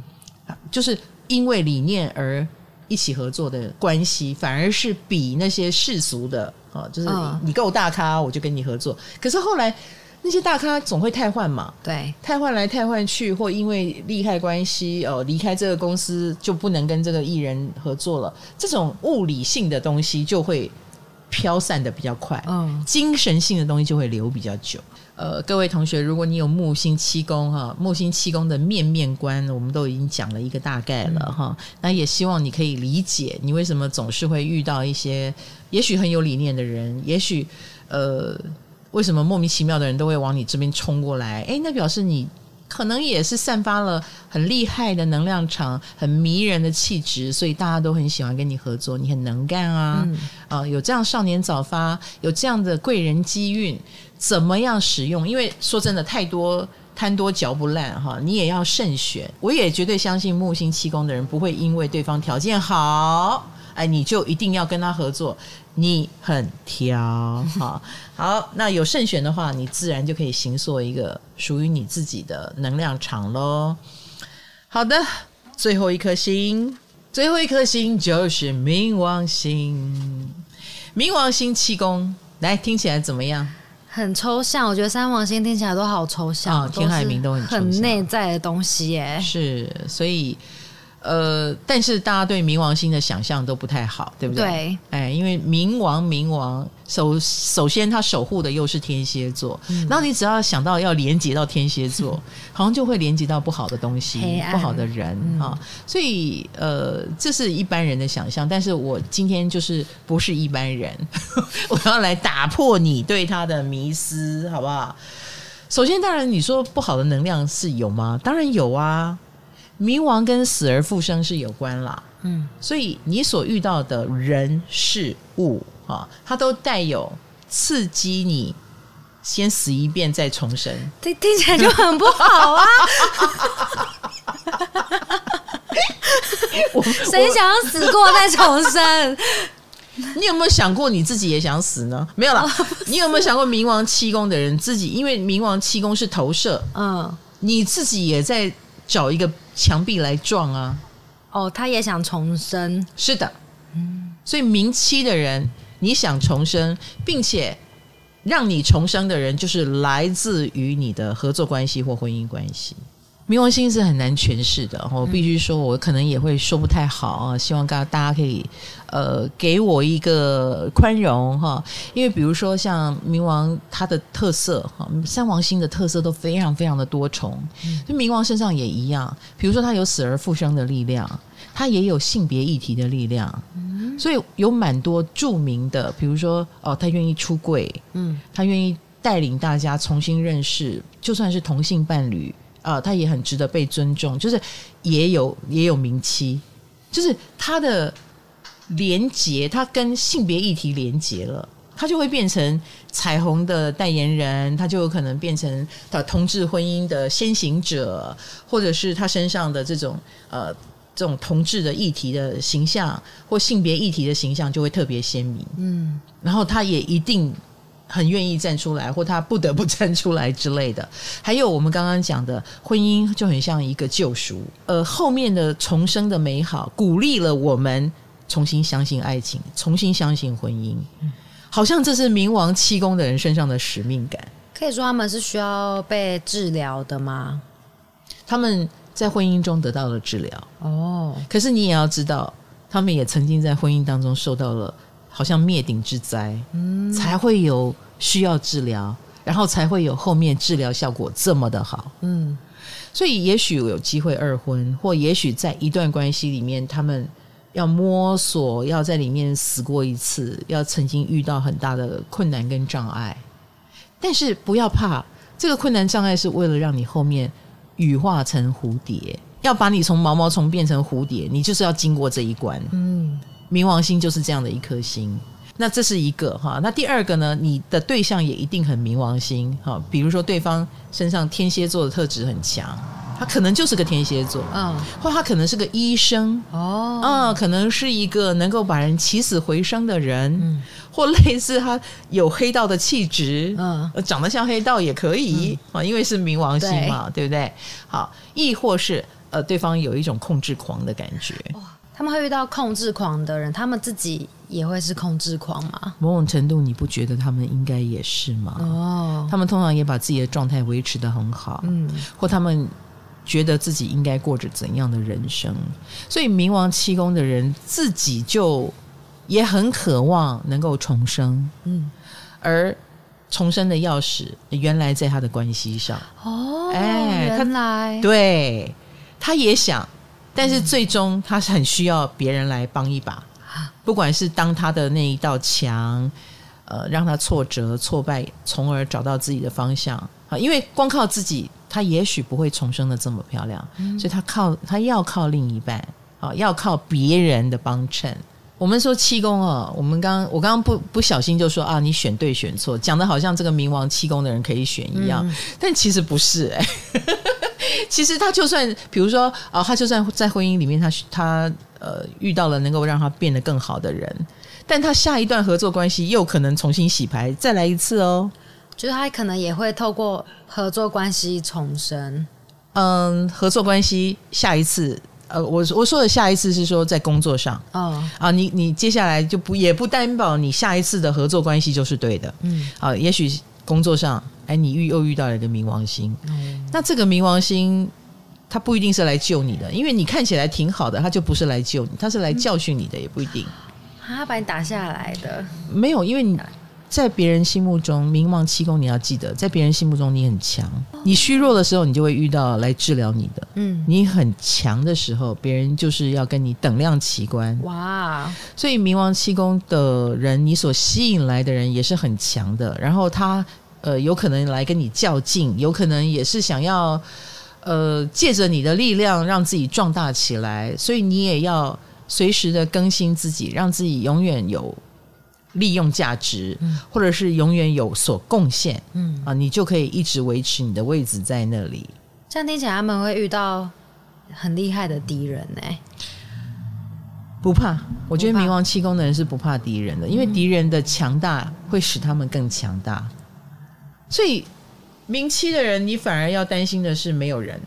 就是因为理念而一起合作的关系，反而是比那些世俗的。啊，就是你够大咖，我就跟你合作。可是后来那些大咖总会太换嘛，对，太换来太换去，或因为利害关系哦，离开这个公司就不能跟这个艺人合作了。这种物理性的东西就会飘散的比较快，嗯，精神性的东西就会留比较久。呃，各位同学，如果你有木星七宫哈，木星七宫的面面观，我们都已经讲了一个大概了哈。嗯、那也希望你可以理解，你为什么总是会遇到一些也许很有理念的人，也许呃，为什么莫名其妙的人都会往你这边冲过来？诶，那表示你。可能也是散发了很厉害的能量场，很迷人的气质，所以大家都很喜欢跟你合作。你很能干啊，嗯、啊，有这样少年早发，有这样的贵人机运，怎么样使用？因为说真的，太多贪多嚼不烂哈，你也要慎选。我也绝对相信木星七宫的人不会因为对方条件好，哎，你就一定要跟他合作。你很挑，好，好，那有慎选的话，你自然就可以行塑一个属于你自己的能量场喽。好的，最后一颗星，最后一颗星就是冥王星。冥王星七宫，来听起来怎么样？很抽象，我觉得三王星听起来都好抽象，哦、天海明都很很内在的东西耶。是，所以。呃，但是大家对冥王星的想象都不太好，对不对？对，哎，因为冥王，冥王首首先他守护的又是天蝎座，嗯、然后你只要想到要连接到天蝎座，嗯、好像就会连接到不好的东西、不好的人啊、嗯，所以呃，这是一般人的想象。但是我今天就是不是一般人，我要来打破你对他的迷思，好不好？首先，当然你说不好的能量是有吗？当然有啊。冥王跟死而复生是有关啦，嗯，所以你所遇到的人事物啊，它都带有刺激你先死一遍再重生，听听起来就很不好啊！谁想要死过再重生？你有没有想过你自己也想死呢？没有啦。你有没有想过冥王七宫的人自己？因为冥王七宫是投射，嗯，你自己也在。找一个墙壁来撞啊！哦，他也想重生。是的，嗯，所以明期的人，你想重生，并且让你重生的人，就是来自于你的合作关系或婚姻关系。冥王星是很难诠释的，我必须说，我可能也会说不太好啊。希望大家可以呃给我一个宽容哈，因为比如说像冥王，它的特色哈，三王星的特色都非常非常的多重，就冥王身上也一样。比如说，他有死而复生的力量，他也有性别议题的力量，所以有蛮多著名的，比如说哦，他愿意出柜，嗯，他愿意带领大家重新认识，就算是同性伴侣。啊、呃，他也很值得被尊重，就是也有也有名气，就是他的连结，他跟性别议题连结了，他就会变成彩虹的代言人，他就有可能变成他同志婚姻的先行者，或者是他身上的这种呃这种同志的议题的形象或性别议题的形象就会特别鲜明，嗯，然后他也一定。很愿意站出来，或他不得不站出来之类的。还有我们刚刚讲的婚姻，就很像一个救赎。呃，后面的重生的美好，鼓励了我们重新相信爱情，重新相信婚姻。好像这是冥王七宫的人身上的使命感。可以说他们是需要被治疗的吗？他们在婚姻中得到了治疗。哦，可是你也要知道，他们也曾经在婚姻当中受到了。好像灭顶之灾，嗯，才会有需要治疗，然后才会有后面治疗效果这么的好，嗯，所以也许有机会二婚，或也许在一段关系里面，他们要摸索，要在里面死过一次，要曾经遇到很大的困难跟障碍，但是不要怕，这个困难障碍是为了让你后面羽化成蝴蝶，要把你从毛毛虫变成蝴蝶，你就是要经过这一关，嗯。冥王星就是这样的一颗星，那这是一个哈。那第二个呢？你的对象也一定很冥王星哈。比如说，对方身上天蝎座的特质很强，他可能就是个天蝎座，嗯，或他可能是个医生哦，嗯，可能是一个能够把人起死回生的人，嗯，或类似他有黑道的气质，嗯，长得像黑道也可以啊，因为是冥王星嘛，对，对不对？好，亦或是呃，对方有一种控制狂的感觉。他们会遇到控制狂的人，他们自己也会是控制狂吗？某种程度，你不觉得他们应该也是吗？哦，他们通常也把自己的状态维持的很好，嗯，或他们觉得自己应该过着怎样的人生？所以，冥王七宫的人自己就也很渴望能够重生，嗯，而重生的钥匙原来在他的关系上。哦，哎原来对，他也想，但是最终他是很需要别人来帮一把，不管是当他的那一道墙，呃，让他挫折、挫败，从而找到自己的方向啊。因为光靠自己，他也许不会重生的这么漂亮，所以他靠他要靠另一半啊，要靠别人的帮衬。我们说七宫哦，我们刚我刚刚不不小心就说啊，你选对选错，讲的好像这个冥王七宫的人可以选一样，嗯、但其实不是哎、欸。其实他就算比如说啊、哦，他就算在婚姻里面他，他他呃遇到了能够让他变得更好的人，但他下一段合作关系又可能重新洗牌，再来一次哦。就是他可能也会透过合作关系重生。嗯，合作关系下一次。呃，我我说的下一次是说在工作上，哦啊，你你接下来就不也不担保你下一次的合作关系就是对的，嗯，啊，也许工作上，哎，你遇又遇到了一个冥王星，嗯，那这个冥王星，他不一定是来救你的，因为你看起来挺好的，他就不是来救你，他是来教训你的，也不一定，他把你打下来的，没有，因为你。在别人心目中，冥王七宫你要记得，在别人心目中你很强。你虚弱的时候，你就会遇到来治疗你的。嗯，你很强的时候，别人就是要跟你等量齐观。哇，所以冥王七宫的人，你所吸引来的人也是很强的。然后他呃，有可能来跟你较劲，有可能也是想要呃，借着你的力量让自己壮大起来。所以你也要随时的更新自己，让自己永远有。利用价值，或者是永远有所贡献，嗯啊，你就可以一直维持你的位置在那里。这样听起来，他们会遇到很厉害的敌人呢？不怕，我觉得冥王七宫的人是不怕敌人的，因为敌人的强大会使他们更强大。所以名七的人，你反而要担心的是没有人。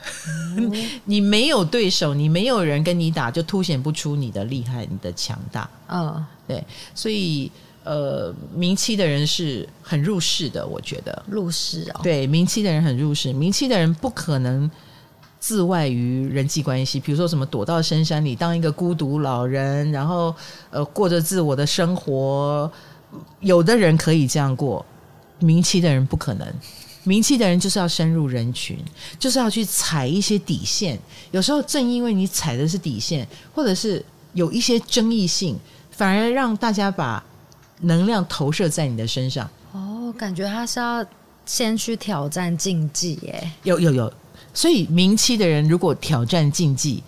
你没有对手，你没有人跟你打，就凸显不出你的厉害，你的强大。嗯、哦，对，所以呃，名气的人是很入世的，我觉得入世哦。对，名气的人很入世，名气的人不可能自外于人际关系，比如说什么躲到深山里当一个孤独老人，然后呃过着自我的生活。有的人可以这样过，冥七的人不可能。名气的人就是要深入人群，就是要去踩一些底线。有时候正因为你踩的是底线，或者是有一些争议性，反而让大家把能量投射在你的身上。哦，感觉他是要先去挑战禁忌耶。有有有，所以名气的人如果挑战禁忌，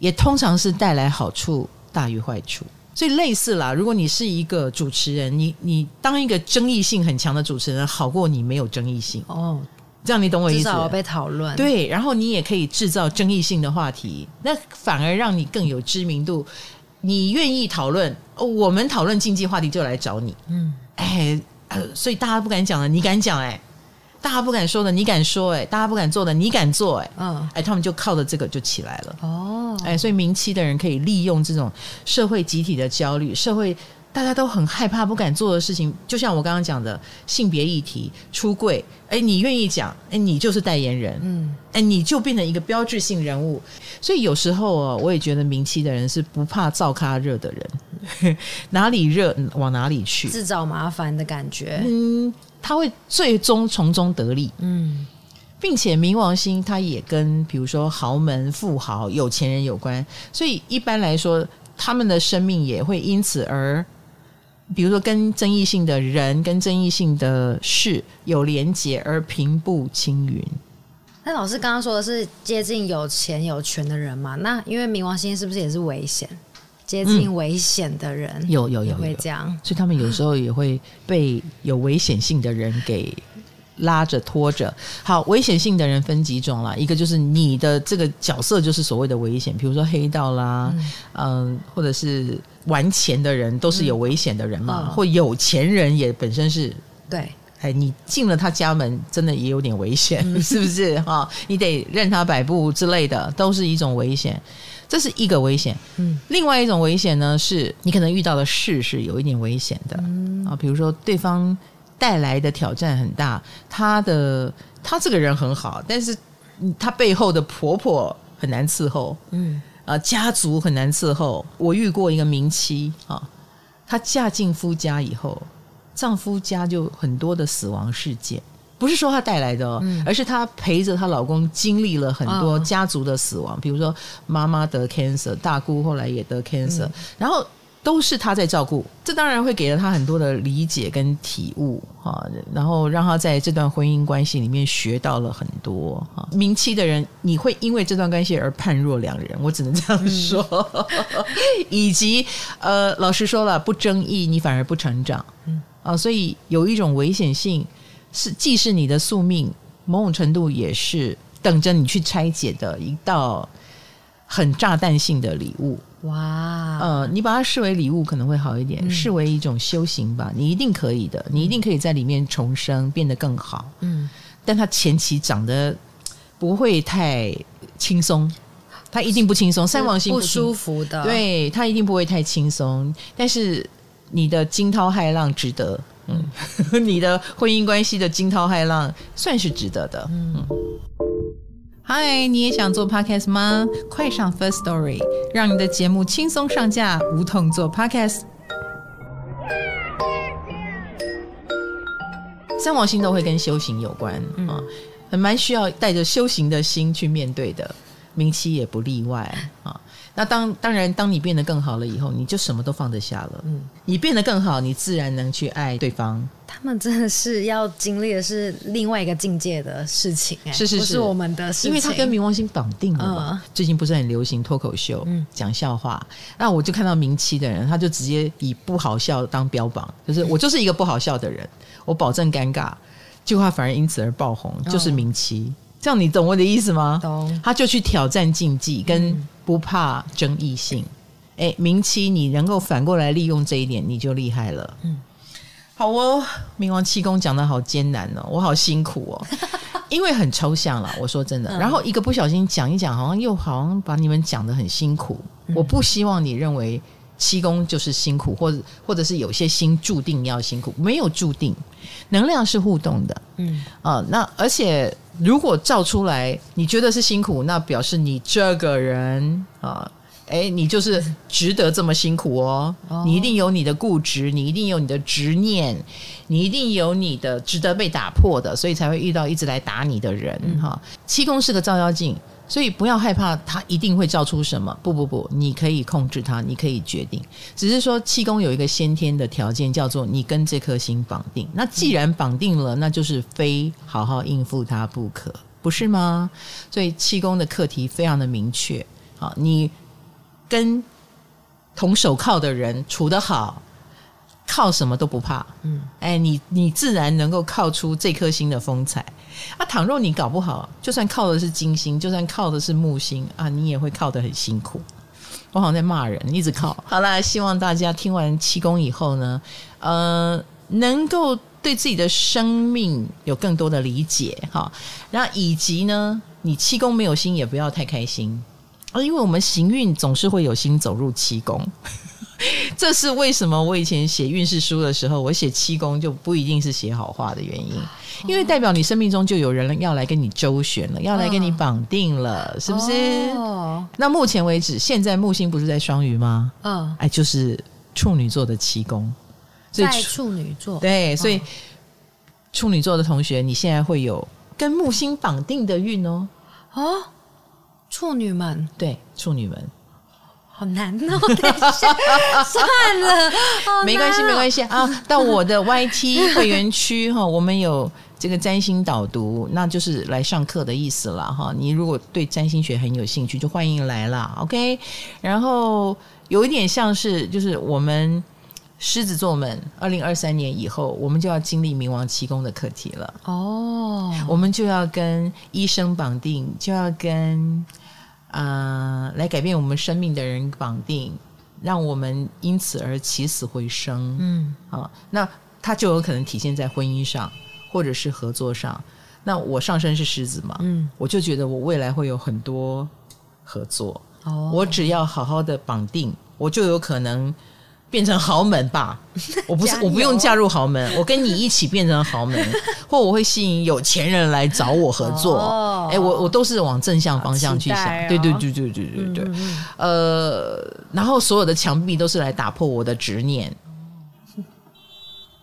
也通常是带来好处大于坏处。所以类似啦，如果你是一个主持人，你你当一个争议性很强的主持人，好过你没有争议性哦。这样你懂我意思？至少被讨论。对，然后你也可以制造争议性的话题，那反而让你更有知名度。你愿意讨论，我们讨论竞技话题就来找你。嗯，哎，所以大家不敢讲了，你敢讲哎。大家不敢说的，你敢说哎；大家不敢做的，你敢做哎。嗯，哎，他们就靠着这个就起来了。哦，哎，所以明期的人可以利用这种社会集体的焦虑，社会大家都很害怕、不敢做的事情，就像我刚刚讲的性别议题、出柜。哎，你愿意讲，哎，你就是代言人。嗯，哎，你就变成一个标志性人物。所以有时候哦，我也觉得明期的人是不怕灶咖热的人，哪里热往哪里去，自找麻烦的感觉。嗯。他会最终从中得利，嗯，并且冥王星它也跟比如说豪门、富豪、有钱人有关，所以一般来说，他们的生命也会因此而，比如说跟争议性的人、跟争议性的事有连结而平步青云。那老师刚刚说的是接近有钱有权的人嘛？那因为冥王星是不是也是危险？接近危险的人，嗯、有有有会这样，所以他们有时候也会被有危险性的人给拉着拖着。好，危险性的人分几种啦，一个就是你的这个角色就是所谓的危险，比如说黑道啦，嗯、呃，或者是玩钱的人都是有危险的人嘛，嗯、或有钱人也本身是对，哎，你进了他家门，真的也有点危险，嗯、是不是？哈？你得任他摆布之类的，都是一种危险。这是一个危险，嗯，另外一种危险呢，是你可能遇到的事是有一点危险的，嗯。啊，比如说对方带来的挑战很大，他的他这个人很好，但是他背后的婆婆很难伺候，嗯。啊，家族很难伺候。我遇过一个名妻啊，她嫁进夫家以后，丈夫家就很多的死亡事件，不是说她带来的哦，嗯、而是她陪着她老公经历了很多家族的死亡，哦、比如说妈妈得 cancer，大姑后来也得 cancer，、嗯、然后。都是她在照顾，这当然会给了她很多的理解跟体悟啊，然后让她在这段婚姻关系里面学到了很多啊。明妻的人，你会因为这段关系而判若两人，我只能这样说。嗯、以及呃，老实说了，不争议你反而不成长，嗯啊，所以有一种危险性是，既是你的宿命，某种程度也是等着你去拆解的一道很炸弹性的礼物。哇，呃，你把它视为礼物可能会好一点，嗯、视为一种修行吧，你一定可以的，你一定可以在里面重生，变得更好。嗯，但它前期长得不会太轻松，他一定不轻松，三王星不，不舒服的，对，他一定不会太轻松。但是你的惊涛骇浪值得，嗯，你的婚姻关系的惊涛骇浪算是值得的，嗯。嗨，你也想做 podcast 吗？快上 First Story，让你的节目轻松上架，无痛做 podcast。三王星都会跟修行有关啊，嗯、很蛮需要带着修行的心去面对的，明期也不例外啊。那当当然，当你变得更好了以后，你就什么都放得下了。嗯，你变得更好，你自然能去爱对方。他们真的是要经历的是另外一个境界的事情，哎，是是是，我们的事情，因为他跟冥王星绑定了嘛。嗯、最近不是很流行脱口秀，嗯，讲笑话。那我就看到明期的人，他就直接以不好笑当标榜，就是我就是一个不好笑的人，我保证尴尬，结果他反而因此而爆红，就是明期。嗯这样你懂我的意思吗？懂。他就去挑战禁忌，跟不怕争议性。哎、嗯，明期你能够反过来利用这一点，你就厉害了。嗯，好哦。冥王七宫讲的好艰难哦，我好辛苦哦，因为很抽象了。我说真的，嗯、然后一个不小心讲一讲，好像又好像把你们讲的很辛苦。嗯、我不希望你认为七宫就是辛苦，或者或者是有些星注定要辛苦，没有注定，能量是互动的。嗯啊、呃，那而且。如果照出来，你觉得是辛苦，那表示你这个人啊，哎，你就是值得这么辛苦哦。哦，你一定有你的固执，你一定有你的执念，你一定有你的值得被打破的，所以才会遇到一直来打你的人哈。嗯、七宫是个照妖镜。所以不要害怕，它一定会造出什么？不不不，你可以控制它，你可以决定。只是说气功有一个先天的条件，叫做你跟这颗心绑定。那既然绑定了，那就是非好好应付它不可，不是吗？所以气功的课题非常的明确。好，你跟同手铐的人处得好。靠什么都不怕，嗯，哎，你你自然能够靠出这颗心的风采啊。倘若你搞不好，就算靠的是金星，就算靠的是木星啊，你也会靠得很辛苦。我好像在骂人，一直靠。好啦，希望大家听完七宫以后呢，呃，能够对自己的生命有更多的理解哈。然后以及呢，你七宫没有星也不要太开心啊，因为我们行运总是会有星走入七宫。这是为什么？我以前写运势书的时候，我写七宫就不一定是写好话的原因，因为代表你生命中就有人要来跟你周旋了，要来跟你绑定了，是不是？哦。那目前为止，现在木星不是在双鱼吗？嗯，哎，就是处女座的七宫，所以在处女座。对，所以处女座的同学，你现在会有跟木星绑定的运哦。哦，处女们，对，处女们。好难哦！等一下，算了，哦、没关系，没关系啊。到我的 YT 会员区哈，我们有这个占星导读，那就是来上课的意思了哈。你如果对占星学很有兴趣，就欢迎来啦。OK，然后有一点像是，就是我们狮子座们，二零二三年以后，我们就要经历冥王七宫的课题了。哦，我们就要跟医生绑定，就要跟。啊、呃，来改变我们生命的人绑定，让我们因此而起死回生。嗯，好，那它就有可能体现在婚姻上，或者是合作上。那我上身是狮子嘛，嗯，我就觉得我未来会有很多合作。哦，我只要好好的绑定，我就有可能变成豪门吧。我不是，我不用嫁入豪门，我跟你一起变成豪门，或我会吸引有钱人来找我合作。哦。哎，我我都是往正向方向去想，哦、对对对对对对对，呃，然后所有的墙壁都是来打破我的执念。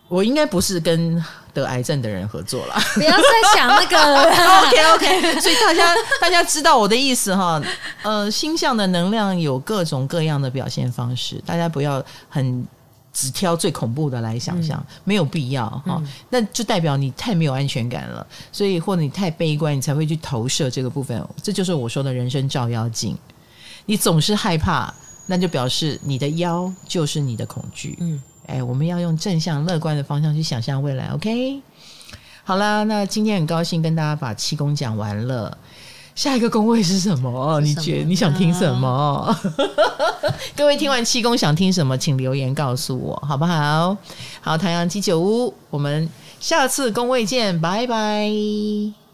我应该不是跟得癌症的人合作了，不要再想那个了。OK OK，所以大家大家知道我的意思哈。呃，星象的能量有各种各样的表现方式，大家不要很只挑最恐怖的来想象，嗯、没有必要哈。那、嗯、就代表你太没有安全感了，所以或者你太悲观，你才会去投射这个部分。这就是我说的人生照妖镜。你总是害怕，那就表示你的妖就是你的恐惧。嗯。哎，我们要用正向乐观的方向去想象未来，OK？好啦，那今天很高兴跟大家把七宫讲完了。下一个宫位是什么？你觉得你想听什么？各位听完七宫想听什么，请留言告诉我，好不好？好，太阳鸡酒屋，我们下次宫位见，拜拜。